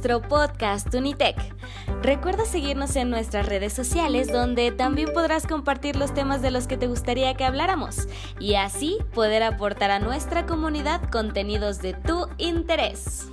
nuestro podcast Unitec. Recuerda seguirnos en nuestras redes sociales donde también podrás compartir los temas de los que te gustaría que habláramos y así poder aportar a nuestra comunidad contenidos de tu interés.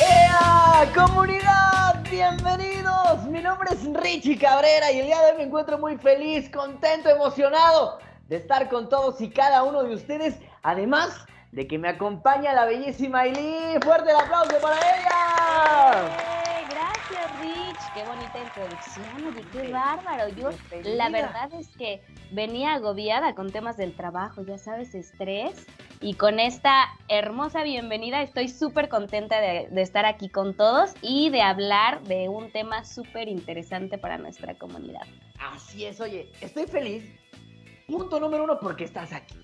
¡Ea! ¡Comunidad! ¡Bienvenidos! Mi nombre es Richie Cabrera y el día de hoy me encuentro muy feliz, contento, emocionado de estar con todos y cada uno de ustedes. Además de que me acompaña la bellísima Aileen. ¡Fuerte el aplauso para ella! ¡Eh! Gracias, Rich. Qué bonita introducción. Oye, qué bárbaro. Yo, la verdad es que venía agobiada con temas del trabajo, ya sabes, estrés. Y con esta hermosa bienvenida estoy súper contenta de, de estar aquí con todos y de hablar de un tema súper interesante para nuestra comunidad. Así es, oye, estoy feliz. Punto número uno, porque estás aquí.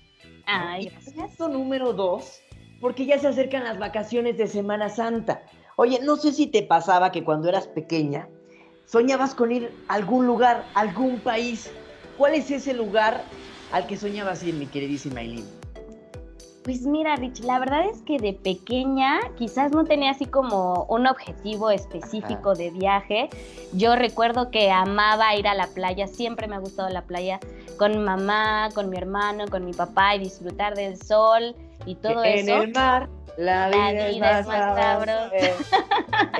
Ay, gracias. Punto número dos, porque ya se acercan las vacaciones de Semana Santa. Oye, no sé si te pasaba que cuando eras pequeña soñabas con ir a algún lugar, a algún país. ¿Cuál es ese lugar al que soñabas ir, mi queridísima Aileen? Pues mira, Rich, la verdad es que de pequeña quizás no tenía así como un objetivo específico de viaje. Yo recuerdo que amaba ir a la playa, siempre me ha gustado la playa con mi mamá, con mi hermano, con mi papá y disfrutar del sol y todo en eso. el mar, la La vida, es más sabrosa.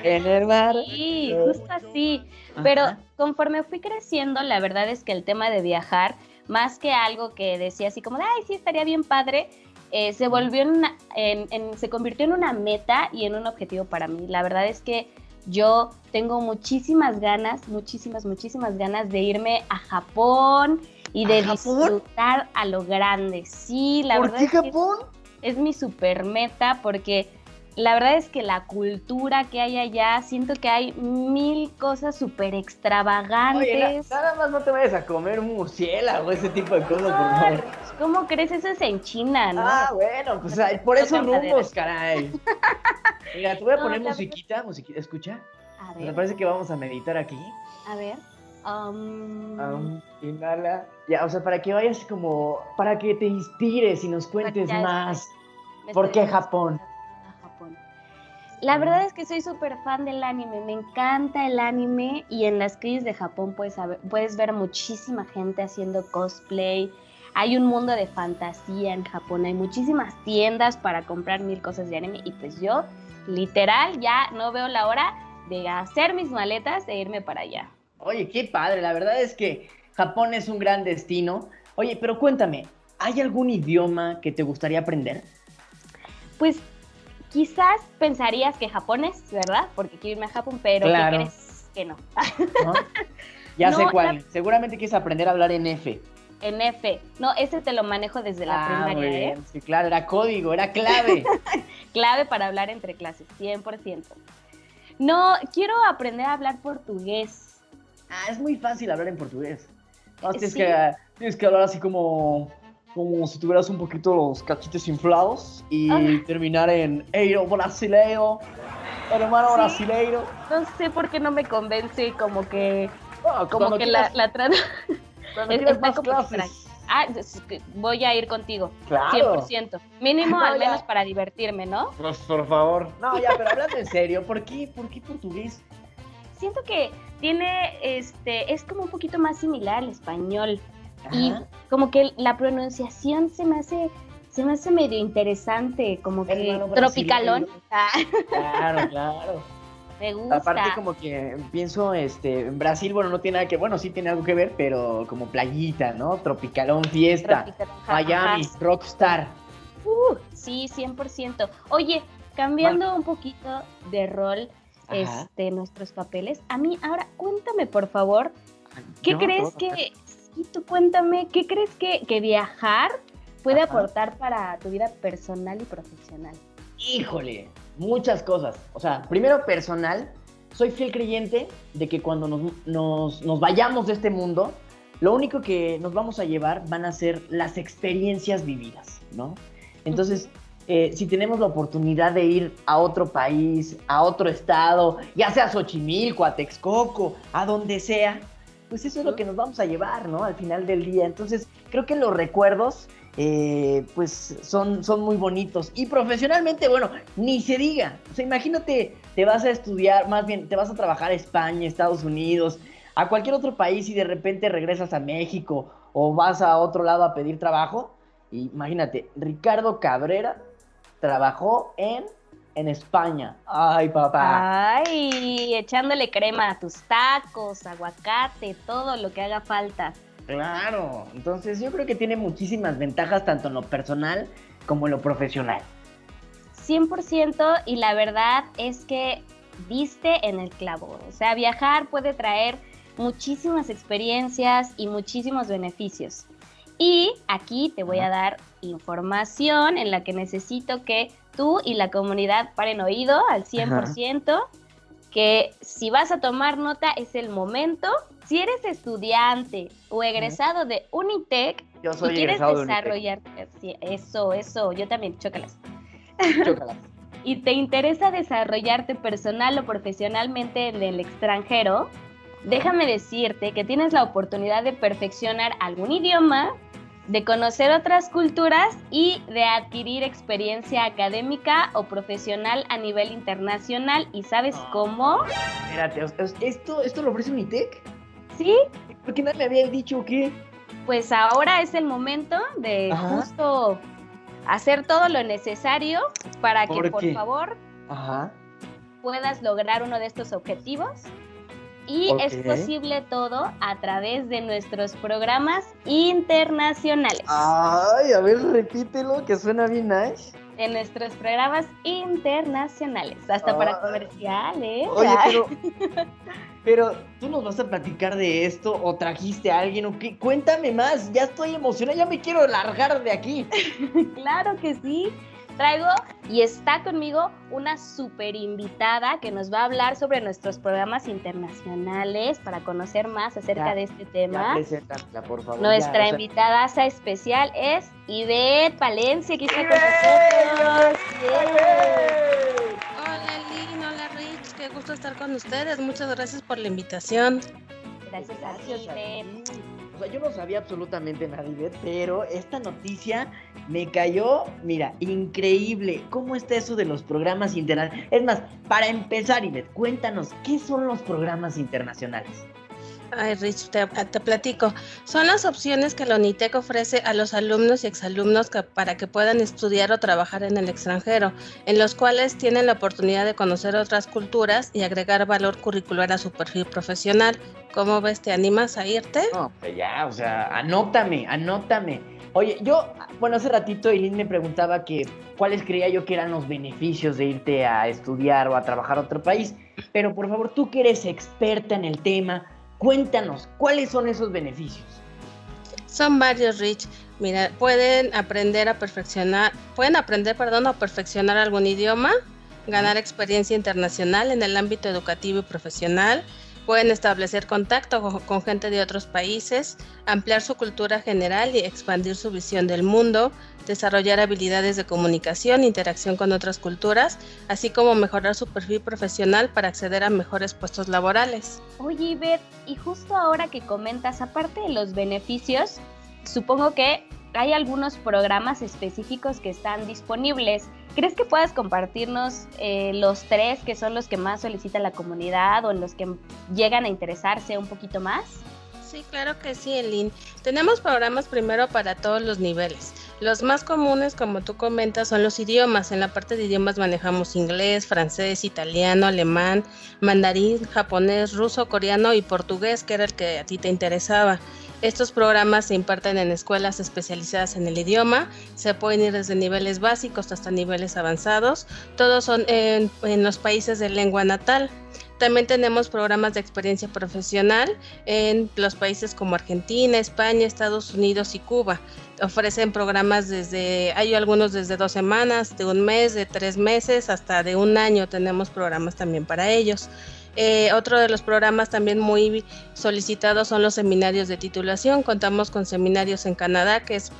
en el mar. Sí, justo así. Pero Ajá. conforme fui creciendo, la verdad es que el tema de viajar, más que algo que decía así como, de, ay, sí, estaría bien padre, eh, se volvió en una, en- en- se convirtió en una meta y en un objetivo para mí. La verdad es que yo tengo muchísimas ganas, muchísimas, muchísimas ganas de irme a Japón y de ¿A Japón? disfrutar a lo grande. Sí, la ¿Por verdad qué es que Japón? es mi super meta porque la verdad es que la cultura que hay allá, siento que hay mil cosas súper Oye, extravagantes. na- nada más no te vayas a comer un murciélago, ese tipo de cosas, por favor. ¿Cómo crees? Eso es en China, ¿no? Ah, bueno, pues ay, por madera. rumbos, caray. Mira, te voy a No, poner la musiquita, musiquita, escucha. a Me ver, parece que vamos a meditar aquí. a ver. um, inhala. Ya, o sea, para que vayas como, para que te inspires y nos cuentes más. me ¿Por qué Japón. La verdad es que soy súper fan del anime, me encanta el anime y en las calles de Japón puedes, saber- puedes ver muchísima gente haciendo cosplay. Hay un mundo de fantasía en Japón, hay muchísimas tiendas para comprar mil cosas de anime y pues yo literal ya no veo la hora de hacer mis maletas e irme para allá. Oye, qué padre, la verdad es que Japón es un gran destino. Oye, pero cuéntame, ¿hay algún idioma que te gustaría aprender? Pues quizás pensarías que japonés, ¿verdad? Porque quiero irme a Japón, pero Claro. ¿qué crees que no? ¿No? Ya sé cuál. Seguramente quieres aprender a hablar en F. En F. No, ese te lo manejo desde la Ah, muy primaria, ¿eh? bien. Sí, claro, era código, era clave. Clave para hablar entre clases, 100%. No, quiero aprender a hablar portugués. ah, es muy fácil hablar en portugués. No, tienes, Sí. que, tienes que hablar así como, como si tuvieras un poquito los cachitos inflados y Ah. terminar en Eiro brasileiro, hermano Sí. brasileiro. No sé por qué no me convence como que, Ah, como que la, quieras- la trad- cuando es- más clases. Ah, voy a ir contigo, Claro. 100%. Mínimo No, al ya. menos para divertirme, ¿no? Pues, por favor. No, ya, pero hablando en serio, ¿por qué, por qué portugués? Siento que tiene, este, es como un poquito más similar al español. Y como que la pronunciación se me hace, se me hace medio interesante, como que tropicalón. Ah, Claro, claro. me gusta. Aparte como que pienso, este, en Brasil, bueno, no tiene nada que, bueno, sí tiene algo que ver, pero como playita, ¿no? Tropicalón, fiesta, Tropicalón, Miami, rockstar. Uh, sí, 100%. Oye, cambiando un poquito de rol, Ajá. este, nuestros papeles. A mí, ahora, cuéntame, por favor, ¿qué crees todo, que, sí, tú cuéntame, ¿qué crees que, que viajar puede Ajá. aportar para tu vida personal y profesional? Híjole, muchas cosas. O sea, primero personal, soy fiel creyente de que cuando nos, nos- nos vayamos de este mundo, lo único que nos vamos a llevar van a ser las experiencias vividas, ¿no? Entonces, eh, si tenemos la oportunidad de ir a otro país, a otro estado, ya sea a Xochimilco, a Texcoco, a donde sea, pues eso es lo que nos vamos a llevar, ¿no? Al final del día. Entonces, creo que los recuerdos eh, pues son, son muy bonitos. Y profesionalmente, bueno, ni se diga. O sea, imagínate, te vas a estudiar, más bien, te vas a trabajar a España, Estados Unidos, a cualquier otro país y de repente regresas a México o vas a otro lado a pedir trabajo. Imagínate, Ricardo Cabrera trabajó en, en España. Ay, papá. Ay, echándole crema a tus tacos, aguacate, todo lo que haga falta. Claro, entonces yo creo que tiene muchísimas ventajas tanto en lo personal como en lo profesional. 100% y la verdad es que viste en el clavo. O sea, viajar puede traer muchísimas experiencias y muchísimos beneficios. Y aquí te voy a dar información en la que necesito que tú y la comunidad paren oído al 100%, que si vas a tomar nota es el momento. Si eres estudiante o egresado de Unitec yo soy y quieres egresado desarrollar, sí, eso, eso, yo también, chócalas. Chócalas. y te interesa desarrollarte personal o profesionalmente en el extranjero, déjame decirte que tienes la oportunidad de perfeccionar algún idioma, de conocer otras culturas y de adquirir experiencia académica o profesional a nivel internacional. ¿Y sabes cómo? Espérate, ¿esto, ¿esto lo ofrece Unitec? Sí, ¿Por qué no me había dicho que? pues ahora es el momento de Ajá. justo hacer todo lo necesario para que ¿Por por qué? favor Ajá. puedas lograr uno de estos objetivos. Y es posible todo a través de nuestros programas internacionales. Ay, a ver, repítelo, que suena bien nice. De nuestros programas internacionales. Hasta para comerciales. Oye, pero, pero, ¿tú nos vas a platicar de esto o trajiste a alguien o qué? Cuéntame más, ya estoy emocionada, ya me quiero largar de aquí. Claro que sí. Traigo y está conmigo una super invitada que nos va a hablar sobre nuestros programas internacionales para conocer más acerca Ya, de este tema. preséntatela, por favor. Nuestra ya, o sea, invitada especial es Ivette Palencia, que está con nosotros. ¡Yay! Hola Lynn, hola Rich, qué gusto estar con ustedes. Muchas gracias por la invitación. Gracias a ti, Gracias a Ivette. ti. O yo no sabía absolutamente nada, pero esta noticia me cayó, mira, increíble. ¿Cómo está eso de los programas internacionales? Es más, para empezar, Ivette, cuéntanos, ¿qué son los programas internacionales? Ay Rich, te, platico. Son las opciones que la UNITEC ofrece a los alumnos y exalumnos para que puedan estudiar o trabajar en el extranjero, en los cuales tienen la oportunidad de conocer otras culturas y agregar valor curricular a su perfil profesional. ¿Cómo ves? ¿Te animas a irte? No, pues ya, o sea, anótame, anótame. Oye, yo, bueno, hace ratito Eileen me preguntaba que cuáles creía yo que eran los beneficios de irte a estudiar o a trabajar a otro país. Pero por favor, tú que eres experta en el tema, cuéntanos, ¿cuáles son esos beneficios? Son varios, Rich. Mira, pueden aprender a perfeccionar, pueden aprender, perdón, a perfeccionar algún idioma, ganar experiencia internacional en el ámbito educativo y profesional, pueden establecer contacto con, gente de otros países, ampliar su cultura general y expandir su visión del mundo, desarrollar habilidades de comunicación, interacción con otras culturas, así como mejorar su perfil profesional para acceder a mejores puestos laborales. Oye, Ivette, y justo ahora que comentas, aparte de los beneficios, supongo que hay algunos programas específicos que están disponibles. ¿Crees que puedas compartirnos eh, los tres que son los que más solicita la comunidad o en los que llegan a interesarse un poquito más? Sí, claro que sí, Elin. Tenemos programas primero para todos los niveles. Los más comunes, como tú comentas, son los idiomas. En la parte de idiomas manejamos inglés, francés, italiano, alemán, mandarín, japonés, ruso, coreano y portugués, que era el que a ti te interesaba. Estos programas se imparten en escuelas especializadas en el idioma, se pueden ir desde niveles básicos hasta niveles avanzados, todos son en, los países de lengua natal. También tenemos programas de experiencia profesional en los países como Argentina, España, Estados Unidos y Cuba. Ofrecen programas desde, hay algunos desde dos semanas, de un mes, de tres meses, hasta de un año tenemos programas también para ellos. Eh, otro de los programas también muy solicitados son los seminarios de titulación. Contamos con seminarios en Canadá, que es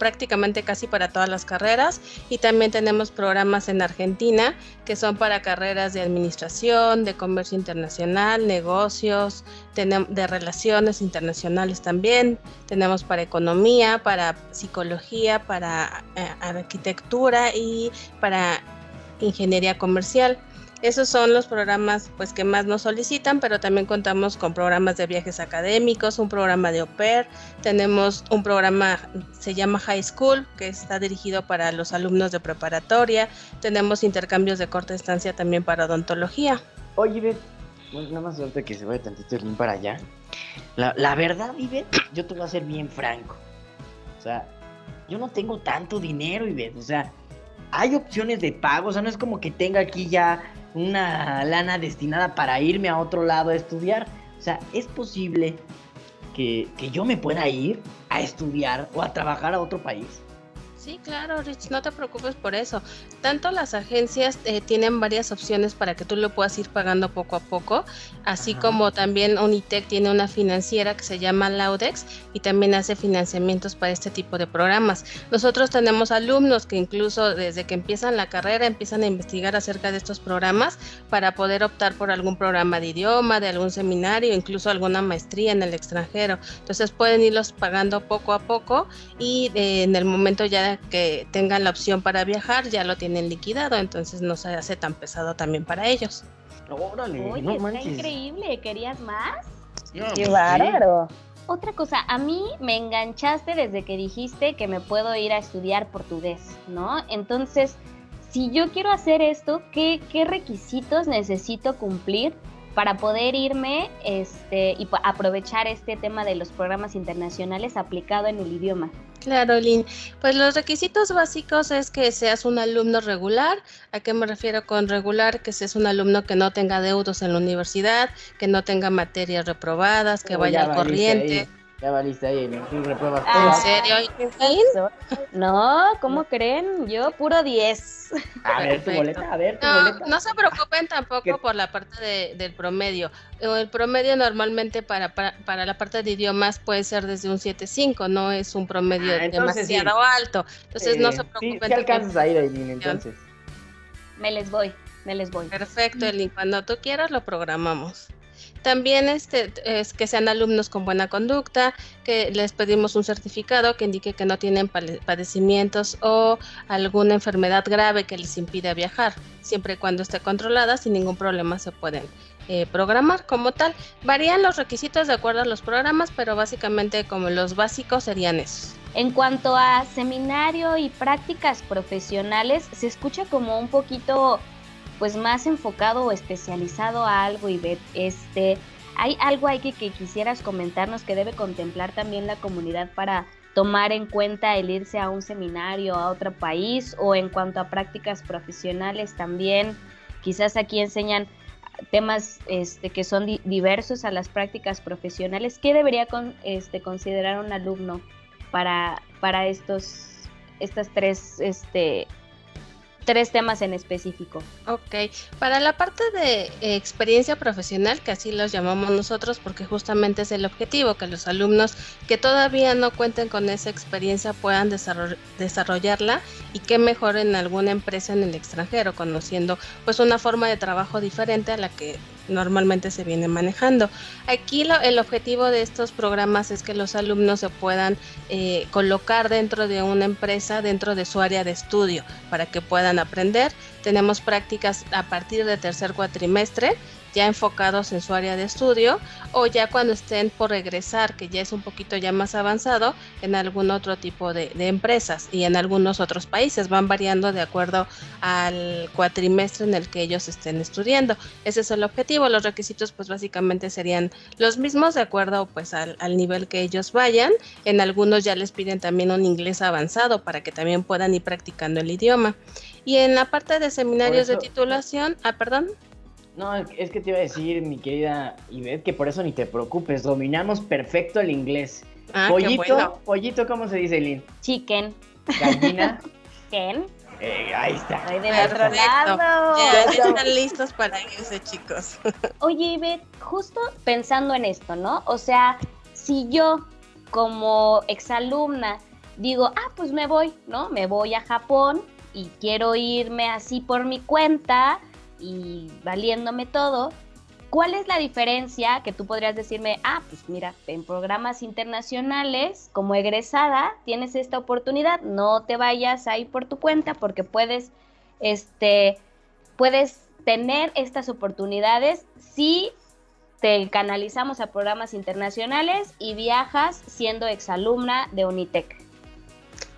prácticamente casi para todas las carreras y también tenemos programas en Argentina que son para carreras de administración, de comercio internacional, negocios, de relaciones internacionales también, tenemos para economía, para psicología, para eh, arquitectura y para ingeniería comercial. Esos son los programas pues que más nos solicitan, pero también contamos con programas de viajes académicos, un programa de au pair, tenemos un programa se llama High School que está dirigido para los alumnos de preparatoria, tenemos intercambios de corta estancia también para odontología. Oye, Ivette, nada más suerte que se vaya tantito el link para allá. La, la verdad, Ivette, yo te voy a ser bien franco. O sea, yo no tengo tanto dinero, Ivette. O sea, hay opciones de pago. O sea, no es como que tenga aquí ya una lana destinada para irme a otro lado a estudiar. O sea, es posible que, que yo me pueda ir a estudiar o a trabajar a otro país. Sí, claro, Rich, no te preocupes por eso. Tanto las agencias eh, tienen varias opciones para que tú lo puedas ir pagando poco a poco, así como también Unitec tiene una financiera que se llama Laudex y también hace financiamientos para este tipo de programas. Nosotros tenemos alumnos que incluso desde que empiezan la carrera empiezan a investigar acerca de estos programas para poder optar por algún programa de idioma, de algún seminario, incluso alguna maestría en el extranjero. Entonces pueden irlos pagando poco a poco y eh, en el momento ya que tengan la opción para viajar ya lo tienen liquidado, entonces no se hace tan pesado también para ellos. Órale, Oye, está increíble, ¿querías más? Qué pues bárbaro. Otra cosa, a mí me enganchaste desde que dijiste que me puedo ir a estudiar portugués, ¿no? Entonces, si yo quiero hacer esto, ¿qué, qué requisitos necesito cumplir para poder irme este, y aprovechar este tema de los programas internacionales aplicado en el idioma? Claro, Lynn. Pues los requisitos básicos es que seas un alumno regular. ¿A qué me refiero con regular? Que seas un alumno que no tenga deudos en la universidad, que no tenga materias reprobadas, que vaya al corriente. Ya valiste ahí, ¿no? repruebas ¿En serio? No, ¿cómo creen? Yo puro 10. A ver tu boleta, a ver tu no, boleta. No se preocupen tampoco por la parte del promedio. El promedio normalmente para, para, la parte de idiomas puede ser desde un 7.5, no es un promedio ah, demasiado alto. Entonces no se preocupen. Sí, alcanzas a ir, entonces. Me les voy, me les voy. Perfecto, Elin. Cuando tú quieras lo programamos. También este, es que sean alumnos con buena conducta, que les pedimos un certificado que indique que no tienen padecimientos o alguna enfermedad grave que les impida viajar. Siempre y cuando esté controlada, sin ningún problema se pueden eh, programar como tal. Varían los requisitos de acuerdo a los programas, pero básicamente como los básicos serían esos. En cuanto a seminario y prácticas profesionales, se escucha como un poquito pues más enfocado o especializado a algo y este hay algo ahí que, que quisieras comentarnos que debe contemplar también la comunidad para tomar en cuenta el irse a un seminario a otro país o en cuanto a prácticas profesionales también quizás aquí enseñan temas este, que son diversos a las prácticas profesionales. Qué debería con, este, considerar un alumno para, para estos estas tres este, tres temas en específico. Ok, para la parte de eh, experiencia profesional, que así los llamamos nosotros porque justamente es el objetivo, que los alumnos que todavía no cuenten con esa experiencia puedan desarrollarla y que mejor en alguna empresa en el extranjero, conociendo pues una forma de trabajo diferente a la que normalmente se viene manejando. Aquí el objetivo de estos programas es que los alumnos se puedan eh, colocar dentro de una empresa, dentro de su área de estudio, para que puedan aprender. Tenemos prácticas a partir de tercer cuatrimestre ya enfocados en su área de estudio o ya cuando estén por regresar, que ya es un poquito ya más avanzado, en algún otro tipo de, empresas y en algunos otros países. Van variando de acuerdo al cuatrimestre en el que ellos estén estudiando. Ese es el objetivo. Los requisitos pues básicamente serían los mismos de acuerdo pues al, al nivel que ellos vayan. En algunos ya les piden también un inglés avanzado para que también puedan ir practicando el idioma. Y en la parte de seminarios de titulación, ah, perdón. No, es que te iba a decir, mi querida Ivette, que por eso ni te preocupes, dominamos perfecto el inglés. Ah, pollito, pollito, ¿cómo se dice, Lynn? Chicken. Gallina. Ken. Eh, ahí está. Ahí de lado. Ya, ya, están listos para irse, chicos. Oye, Ivette, justo pensando en esto, ¿no? O sea, si yo como exalumna digo, ah, pues me voy, ¿no? Me voy a Japón y quiero irme así por mi cuenta, y valiéndome todo, ¿Cuál es la diferencia que tú podrías decirme, ah, pues mira, en programas internacionales, como egresada, tienes esta oportunidad, no te vayas ahí por tu cuenta porque puedes, este, puedes tener estas oportunidades si te canalizamos a programas internacionales y viajas siendo exalumna de Unitec.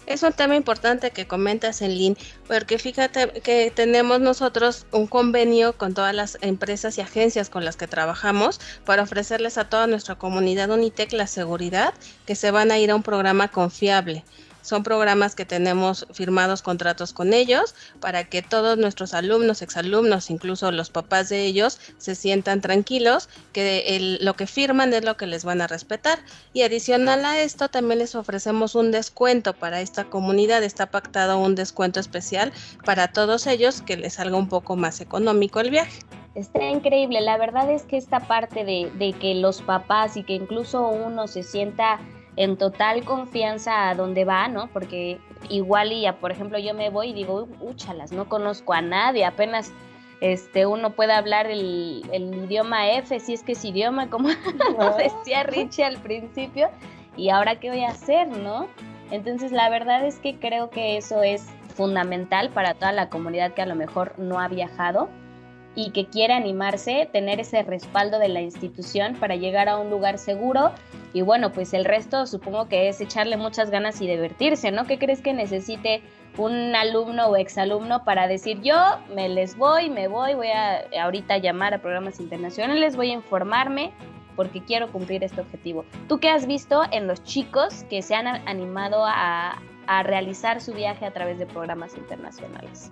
Es un tema importante que comentas en Lin, porque fíjate que tenemos nosotros un convenio con todas las empresas y agencias con las que trabajamos para ofrecerles a toda nuestra comunidad Unitec la seguridad que se van a ir a un programa confiable. Son programas que tenemos firmados contratos con ellos para que todos nuestros alumnos, exalumnos, incluso los papás de ellos, se sientan tranquilos que lo que firman es lo que les van a respetar. Y adicional a esto, también les ofrecemos un descuento para esta comunidad. Está pactado un descuento especial para todos ellos que les salga un poco más económico el viaje. Está increíble. La verdad es que esta parte de, de que los papás y que incluso uno se sienta en total confianza a dónde va, ¿no? Porque igual y ya, por ejemplo, yo me voy y digo, úchalas, no conozco a nadie, apenas este, uno puede hablar el, idioma F, si es que es idioma, como decía Richie al principio, y ahora qué voy a hacer, ¿no? Entonces, la verdad es que creo que eso es fundamental para toda la comunidad que a lo mejor no ha viajado y que quiere animarse, tener ese respaldo de la institución para llegar a un lugar seguro. Y bueno, pues el resto supongo que es echarle muchas ganas y divertirse, ¿no? ¿Qué crees que necesite un alumno o exalumno para decir yo me les voy, me voy, voy a ahorita llamar a programas internacionales, voy a informarme porque quiero cumplir este objetivo? ¿Tú qué has visto en los chicos que se han animado a, a realizar su viaje a través de programas internacionales?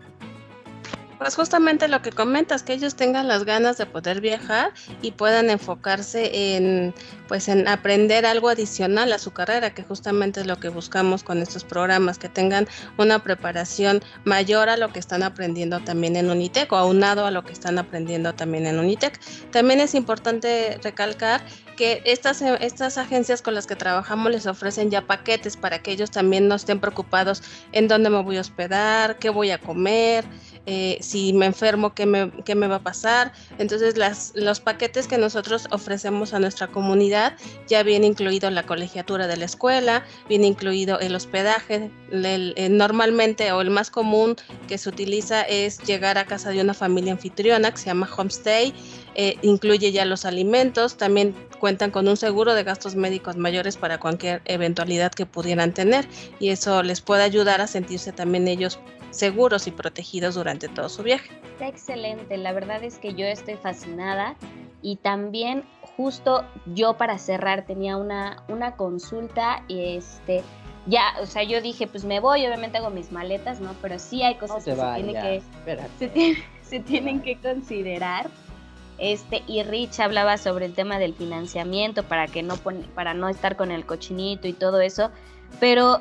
Pues justamente lo que comentas, que ellos tengan las ganas de poder viajar y puedan enfocarse en, pues, en aprender algo adicional a su carrera, que justamente es lo que buscamos con estos programas, que tengan una preparación mayor a lo que están aprendiendo también en Unitec o aunado a lo que están aprendiendo también en Unitec. También es importante recalcar que estas, estas agencias con las que trabajamos les ofrecen ya paquetes para que ellos también no estén preocupados en dónde me voy a hospedar, qué voy a comer, eh, si me enfermo, ¿qué me, va a pasar. Entonces, los paquetes que nosotros ofrecemos a nuestra comunidad ya viene incluido la colegiatura de la escuela, viene incluido el hospedaje. Normalmente, o el más común que se utiliza es llegar a casa de una familia anfitriona que se llama homestay. Eh, incluye ya los alimentos, también cuentan con un seguro de gastos médicos mayores para cualquier eventualidad que pudieran tener y eso les puede ayudar a sentirse también ellos seguros y protegidos durante todo su viaje. Está excelente, la verdad es que yo estoy fascinada y también justo yo para cerrar tenía una, una consulta y este ya, o sea, yo dije, pues me voy, obviamente hago mis maletas, ¿no? Pero sí hay cosas que, se, tienen que considerar. Este, y Rich hablaba sobre el tema del financiamiento para que no para no estar con el cochinito y todo eso. Pero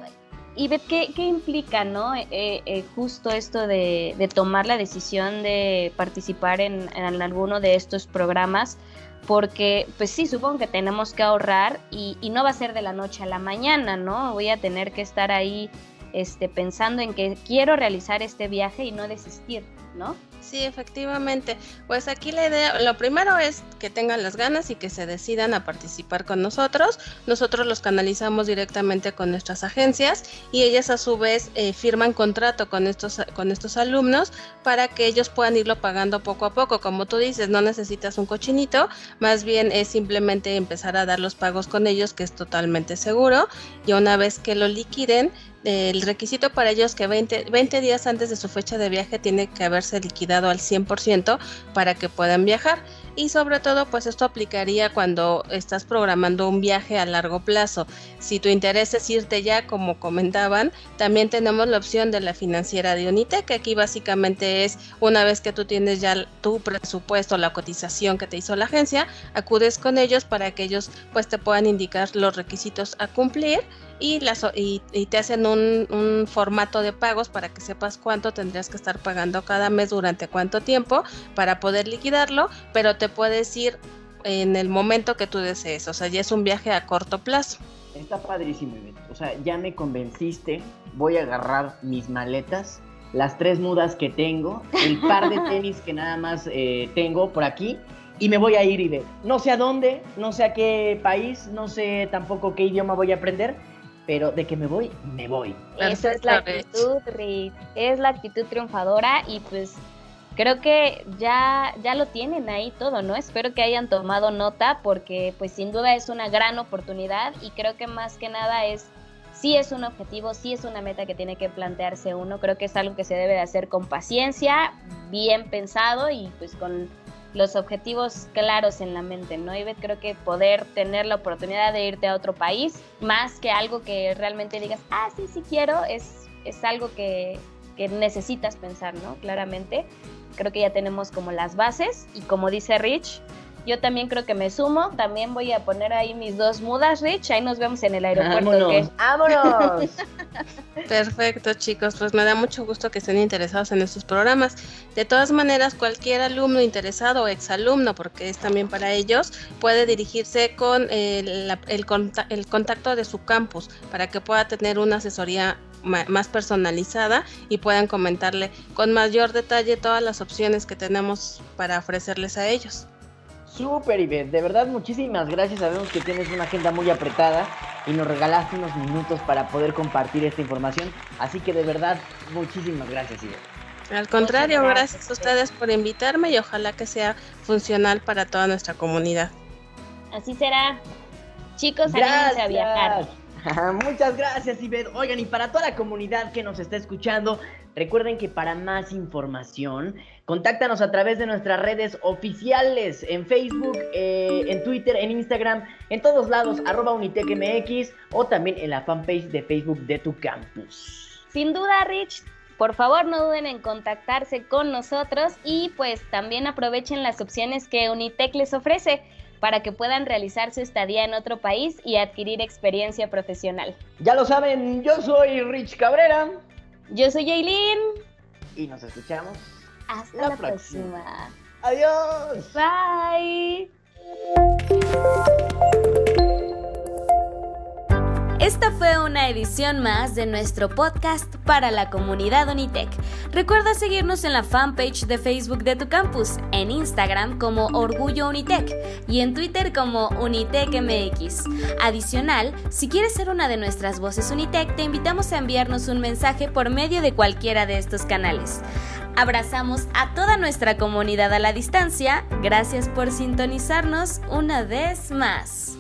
y ¿qué, qué implica, no? Eh, eh, justo esto de, tomar la decisión de participar en, en, alguno de estos programas, porque pues sí, supongo que tenemos que ahorrar y, y, no va a ser de la noche a la mañana, ¿no? Voy a tener que estar ahí este, pensando en que quiero realizar este viaje y no desistir, ¿no? Sí, efectivamente. Pues aquí la idea, lo primero es que tengan las ganas y que se decidan a participar con nosotros. Nosotros los canalizamos directamente con nuestras agencias y ellas a su vez eh, firman contrato con estos, con estos alumnos para que ellos puedan irlo pagando poco a poco. Como tú dices, no necesitas un cochinito, más bien es simplemente empezar a dar los pagos con ellos, que es totalmente seguro. Y una vez que lo liquiden, el requisito para ellos que 20, 20 días antes de su fecha de viaje tiene que haberse liquidado al 100% para que puedan viajar. Y sobre todo, pues esto aplicaría cuando estás programando un viaje a largo plazo. Si tu interés es irte ya, como comentaban, también tenemos la opción de la financiera de Unite, que aquí básicamente es una vez que tú tienes ya tu presupuesto, la cotización que te hizo la agencia, acudes con ellos para que ellos pues te puedan indicar los requisitos a cumplir y, las, y, te hacen un, un, formato de pagos para que sepas cuánto tendrías que estar pagando cada mes durante cuánto tiempo para poder liquidarlo, pero te puedes ir en el momento que tú desees, o sea, ya es un viaje a corto plazo. Está padrísimo, o sea, ya me convenciste, voy a agarrar mis maletas, las tres mudas que tengo, el par de tenis que nada más eh, tengo por aquí y me voy a ir, Ivette. No sé a dónde, no sé a qué país, no sé tampoco qué idioma voy a aprender, pero de que me voy, me voy. Esa es la actitud, Rick. Es la actitud triunfadora y pues creo que ya, ya lo tienen ahí todo, ¿no? Espero que hayan tomado nota porque pues sin duda es una gran oportunidad y creo que más que nada es sí es un objetivo, sí es una meta que tiene que plantearse uno. Creo que es algo que se debe de hacer con paciencia, bien pensado y pues con los objetivos claros en la mente, ¿no? Y creo que poder tener la oportunidad de irte a otro país, más que algo que realmente digas, ah, sí, sí quiero, es, es algo que, que necesitas pensar, ¿no? Claramente. Creo que ya tenemos como las bases y como dice Rich, yo también creo que me sumo. También voy a poner ahí mis dos mudas, Rich. Ahí nos vemos en el aeropuerto. ¡Vámonos! Perfecto, chicos. Pues me da mucho gusto que estén interesados en estos programas. De todas maneras, cualquier alumno interesado o exalumno, porque es también para ellos, puede dirigirse con el, el, el contacto de su campus para que pueda tener una asesoría más personalizada y puedan comentarle con mayor detalle todas las opciones que tenemos para ofrecerles a ellos. Súper, Ivette. De verdad, muchísimas gracias. Sabemos que tienes una agenda muy apretada y nos regalaste unos minutos para poder compartir esta información. Así que de verdad, muchísimas gracias, Ivette. Al contrario, gracias, a ustedes por invitarme y ojalá que sea funcional para toda nuestra comunidad. Así será. Chicos, gracias. a viajar. Muchas gracias, Ivette. Oigan, y para toda la comunidad que nos está escuchando, recuerden que para más información Contáctanos a través de nuestras redes oficiales en Facebook, eh, en Twitter, en Instagram, en todos lados, arroba UnitecMX o también en la fanpage de Facebook de tu campus. Sin duda, Rich, por favor no duden en contactarse con nosotros y pues también aprovechen las opciones que Unitec les ofrece para que puedan realizar su estadía en otro país y adquirir experiencia profesional. Ya lo saben, yo soy Rich Cabrera. Yo soy Jaylin. Y nos escuchamos hasta la, próxima. Adiós. Bye. Esta fue una edición más de nuestro podcast para la comunidad Unitec. Recuerda seguirnos en la fanpage de Facebook de tu campus, en Instagram como Orgullo Unitec y en Twitter como Unitec MX. Adicional, si quieres ser una de nuestras voces Unitec, te invitamos a enviarnos un mensaje por medio de cualquiera de estos canales. Abrazamos a toda nuestra comunidad a la distancia. Gracias por sintonizarnos una vez más.